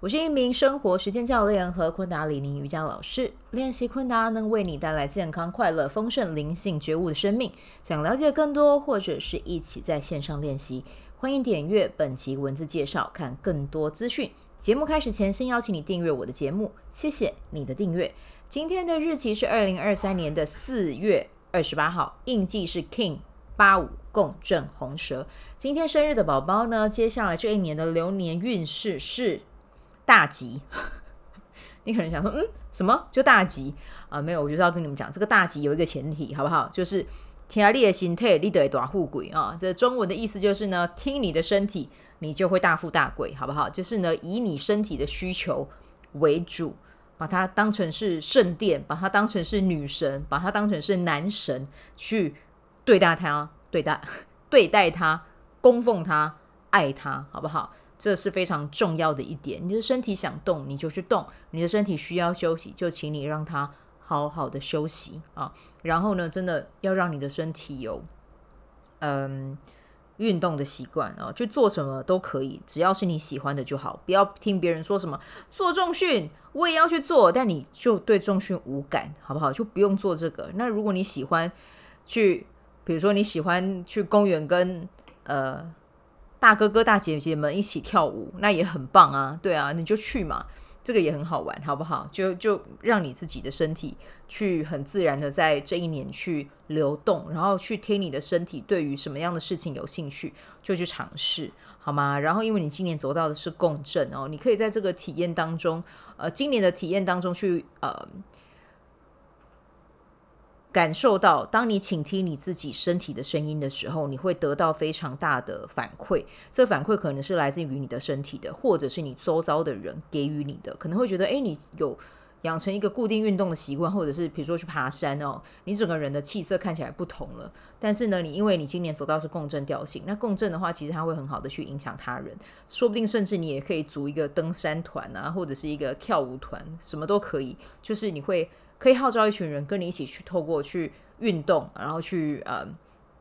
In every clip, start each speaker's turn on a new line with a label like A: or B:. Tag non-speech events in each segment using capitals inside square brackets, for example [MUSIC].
A: 我是一名生活实践教练和昆达里尼瑜伽老师，练习昆达能为你带来健康、快乐、丰盛、灵性觉悟的生命。想了解更多，或者是一起在线上练习，欢迎点阅本期文字介绍，看更多资讯。节目开始前，先邀请你订阅我的节目，谢谢你的订阅。今天的日期是二零二三年的四月二十八号，印记是 King 八五共振红蛇。今天生日的宝宝呢，接下来这一年的流年运势是。大吉，[LAUGHS] 你可能想说，嗯，什么就大吉啊？没有，我就是要跟你们讲，这个大吉有一个前提，好不好？就是听你的心态，你得大富贵啊。这中文的意思就是呢，听你的身体，你就会大富大贵，好不好？就是呢，以你身体的需求为主，把它当成是圣殿，把它当成是女神，把它当成是男神去对待他，对待 [LAUGHS] 对待他，供奉他，爱他，好不好？这是非常重要的一点。你的身体想动，你就去动；你的身体需要休息，就请你让它好好的休息啊。然后呢，真的要让你的身体有嗯运动的习惯啊，就做什么都可以，只要是你喜欢的就好。不要听别人说什么做重训，我也要去做，但你就对重训无感，好不好？就不用做这个。那如果你喜欢去，比如说你喜欢去公园跟呃。大哥哥、大姐姐们一起跳舞，那也很棒啊！对啊，你就去嘛，这个也很好玩，好不好？就就让你自己的身体去很自然的在这一年去流动，然后去听你的身体对于什么样的事情有兴趣，就去尝试，好吗？然后，因为你今年走到的是共振哦，你可以在这个体验当中，呃，今年的体验当中去，呃。感受到，当你倾听你自己身体的声音的时候，你会得到非常大的反馈。这个反馈可能是来自于你的身体的，或者是你周遭的人给予你的。可能会觉得，诶，你有养成一个固定运动的习惯，或者是比如说去爬山哦，你整个人的气色看起来不同了。但是呢，你因为你今年走到是共振调性，那共振的话，其实它会很好的去影响他人，说不定甚至你也可以组一个登山团啊，或者是一个跳舞团，什么都可以，就是你会。可以号召一群人跟你一起去透过去运动，然后去呃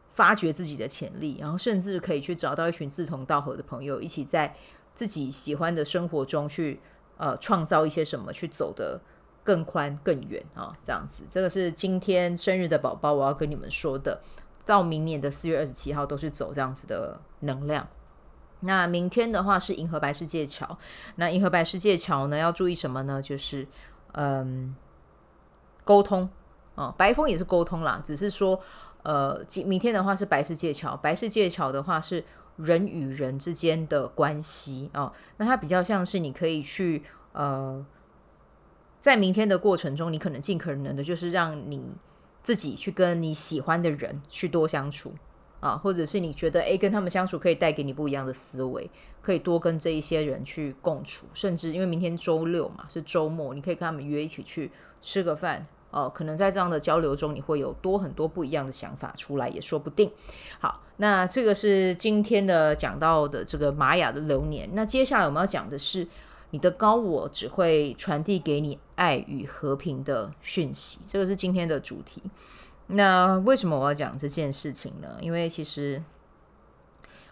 A: 发掘自己的潜力，然后甚至可以去找到一群志同道合的朋友，一起在自己喜欢的生活中去呃创造一些什么，去走得更宽更远啊！这样子，这个是今天生日的宝宝我要跟你们说的，到明年的四月二十七号都是走这样子的能量。那明天的话是银河白世界桥，那银河白世界桥呢要注意什么呢？就是嗯。沟通啊，白风也是沟通啦，只是说，呃，明天的话是白世界桥，白世界桥的话是人与人之间的关系啊，那它比较像是你可以去呃，在明天的过程中，你可能尽可能的就是让你自己去跟你喜欢的人去多相处啊，或者是你觉得诶，跟他们相处可以带给你不一样的思维，可以多跟这一些人去共处，甚至因为明天周六嘛，是周末，你可以跟他们约一起去吃个饭。哦，可能在这样的交流中，你会有多很多不一样的想法出来，也说不定。好，那这个是今天的讲到的这个玛雅的流年。那接下来我们要讲的是，你的高我只会传递给你爱与和平的讯息，这个是今天的主题。那为什么我要讲这件事情呢？因为其实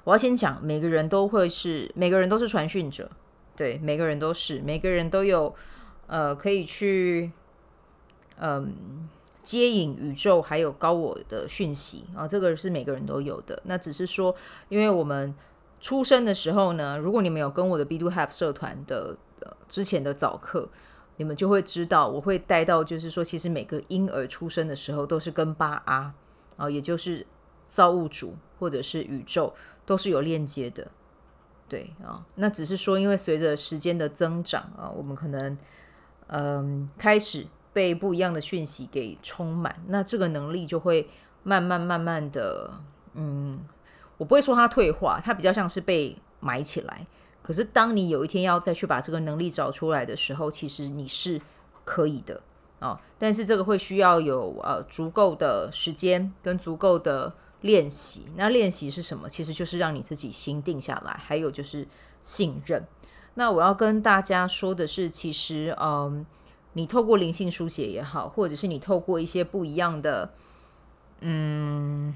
A: 我要先讲，每个人都会是，每个人都是传讯者，对，每个人都是，每个人都有，呃，可以去。嗯，接引宇宙还有高我的讯息啊，这个是每个人都有的。那只是说，因为我们出生的时候呢，如果你们有跟我的 B Do Have 社团的、呃、之前的早课，你们就会知道，我会带到，就是说，其实每个婴儿出生的时候都是跟巴阿啊，也就是造物主或者是宇宙都是有链接的。对啊，那只是说，因为随着时间的增长啊，我们可能嗯开始。被不一样的讯息给充满，那这个能力就会慢慢慢慢的，嗯，我不会说它退化，它比较像是被埋起来。可是当你有一天要再去把这个能力找出来的时候，其实你是可以的啊。但是这个会需要有呃足够的时间跟足够的练习。那练习是什么？其实就是让你自己心定下来，还有就是信任。那我要跟大家说的是，其实，嗯，你透过灵性书写也好，或者是你透过一些不一样的，嗯，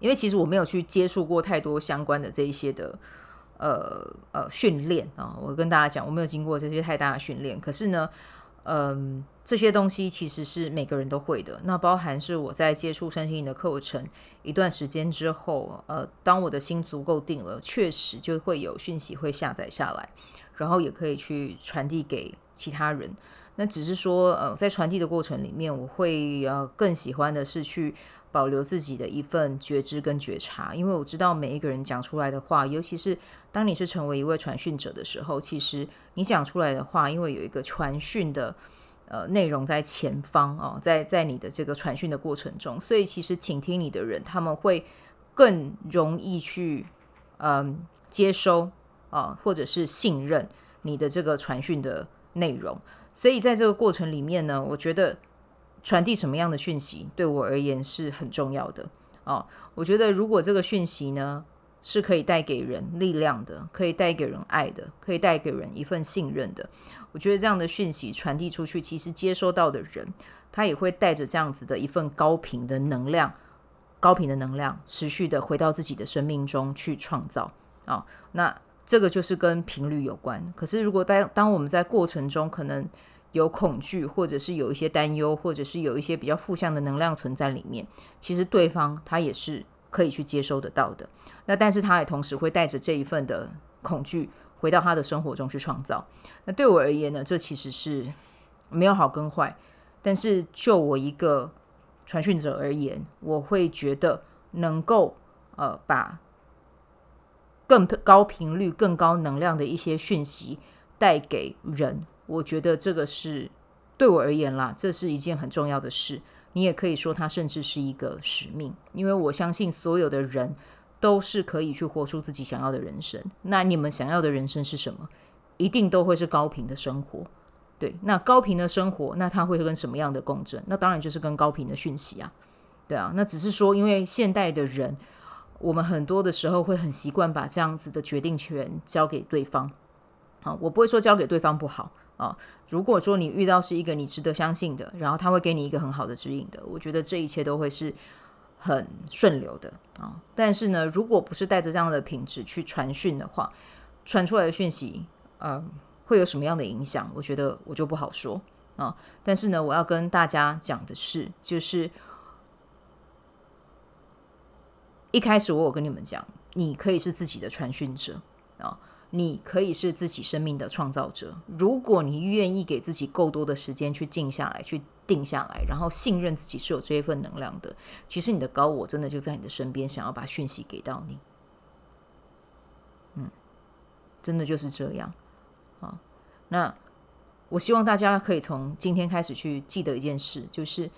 A: 因为其实我没有去接触过太多相关的这一些的。呃呃，训练啊，我跟大家讲，我没有经过这些太大的训练。可是呢，嗯、这些东西其实是每个人都会的。那包含是我在接触身心灵的课程一段时间之后，呃，当我的心足够定了，确实就会有讯息会下载下来，然后也可以去传递给其他人。那只是说，呃，在传递的过程里面，我会呃更喜欢的是去。保留自己的一份觉知跟觉察，因为我知道每一个人讲出来的话，尤其是当你是成为一位传讯者的时候，其实你讲出来的话，因为有一个传讯的呃内容在前方哦，在在你的这个传讯的过程中，所以其实倾听你的人，他们会更容易去嗯、接收啊、或者是信任你的这个传讯的内容，所以在这个过程里面呢，我觉得。传递什么样的讯息对我而言是很重要的哦。我觉得如果这个讯息呢是可以带给人力量的，可以带给人爱的，可以带给人一份信任的，我觉得这样的讯息传递出去，其实接收到的人他也会带着这样子的一份高频的能量，高频的能量持续的回到自己的生命中去创造啊、那这个就是跟频率有关。可是如果当当我们在过程中可能。有恐惧，或者是有一些担忧，或者是有一些比较负向的能量存在里面，其实对方他也是可以去接收得到的。那但是他也同时会带着这一份的恐惧回到他的生活中去创造。那对我而言呢，这其实是没有好跟坏。但是就我一个传讯者而言，我会觉得能够呃把更高频率、更高能量的一些讯息带给人。我觉得这个是对我而言啦，这是一件很重要的事。你也可以说它甚至是一个使命，因为我相信所有的人都是可以去活出自己想要的人生。那你们想要的人生是什么？一定都会是高频的生活。对，那高频的生活，那它会跟什么样的共振？那当然就是跟高频的讯息啊。对啊，那只是说，因为现代的人，我们很多的时候会很习惯把这样子的决定权交给对方。啊，我不会说交给对方不好。啊、如果说你遇到是一个你值得相信的，然后他会给你一个很好的指引的，我觉得这一切都会是很顺流的啊、但是呢，如果不是带着这样的品质去传讯的话，传出来的讯息，呃，会有什么样的影响？我觉得我就不好说啊、但是呢，我要跟大家讲的是，就是一开始我有跟你们讲，你可以是自己的传讯者啊。你可以是自己生命的创造者，如果你愿意给自己够多的时间去静下来，去定下来，然后信任自己是有这一份能量的，其实你的高我真的就在你的身边，想要把讯息给到你。嗯，真的就是这样。啊，那我希望大家可以从今天开始去记得一件事，就是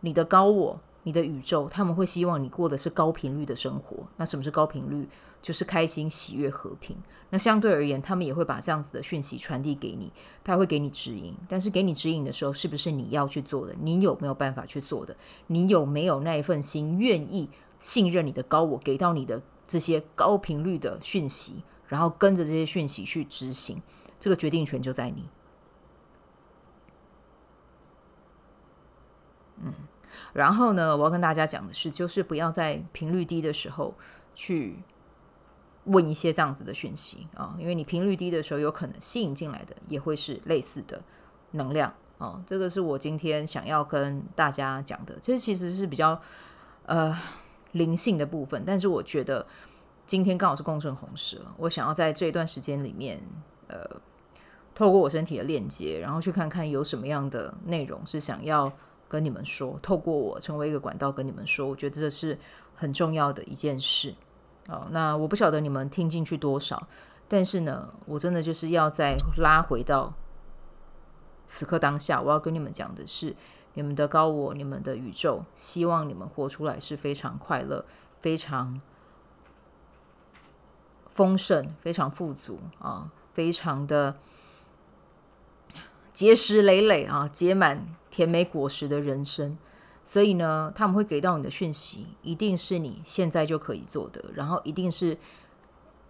A: 你的高我。你的宇宙，他们会希望你过的是高频率的生活。那什么是高频率？就是开心、喜悦、和平。那相对而言，他们也会把这样子的讯息传递给你，他会给你指引。但是给你指引的时候，是不是你要去做的？你有没有办法去做的？你有没有那一份心，愿意信任你的高我给到你的这些高频率的讯息，然后跟着这些讯息去执行？这个决定权就在你。嗯。然后呢，我要跟大家讲的是，就是不要在频率低的时候去问一些这样子的讯息啊，因为你频率低的时候，有可能吸引进来的也会是类似的能量啊。这个是我今天想要跟大家讲的，这其实是比较呃灵性的部分，但是我觉得今天刚好是共振红蛇，我想要在这一段时间里面，呃，透过我身体的链接，然后去看看有什么样的内容是想要。跟你们说，透过我成为一个管道跟你们说，我觉得这是很重要的一件事。哦，那我不晓得你们听进去多少，但是呢，我真的就是要再拉回到此刻当下，我要跟你们讲的是，你们的高我，你们的宇宙，希望你们活出来是非常快乐、非常丰盛、非常富足啊，非常的结实累累啊，结满。甜美果实的人生，所以呢，他们会给到你的讯息，一定是你现在就可以做的，然后一定是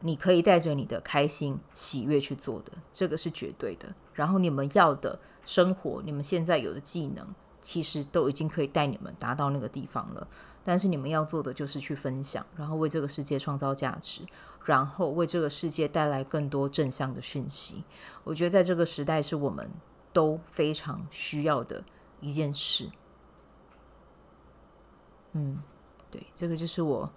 A: 你可以带着你的开心、喜悦去做的，这个是绝对的。然后你们要的生活，你们现在有的技能，其实都已经可以带你们达到那个地方了。但是你们要做的就是去分享，然后为这个世界创造价值，然后为这个世界带来更多正向的讯息。我觉得在这个时代，是我们都非常需要的一件事。嗯，对，这个就是我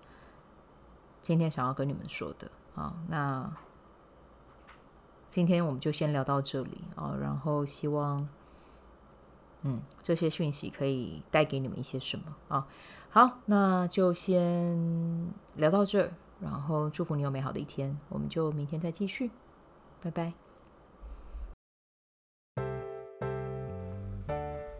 A: 今天想要跟你们说的啊。那今天我们就先聊到这里啊。然后希望，嗯，这些讯息可以带给你们一些什么啊？好，那就先聊到这儿。然后祝福你有美好的一天，我们就明天再继续，拜拜。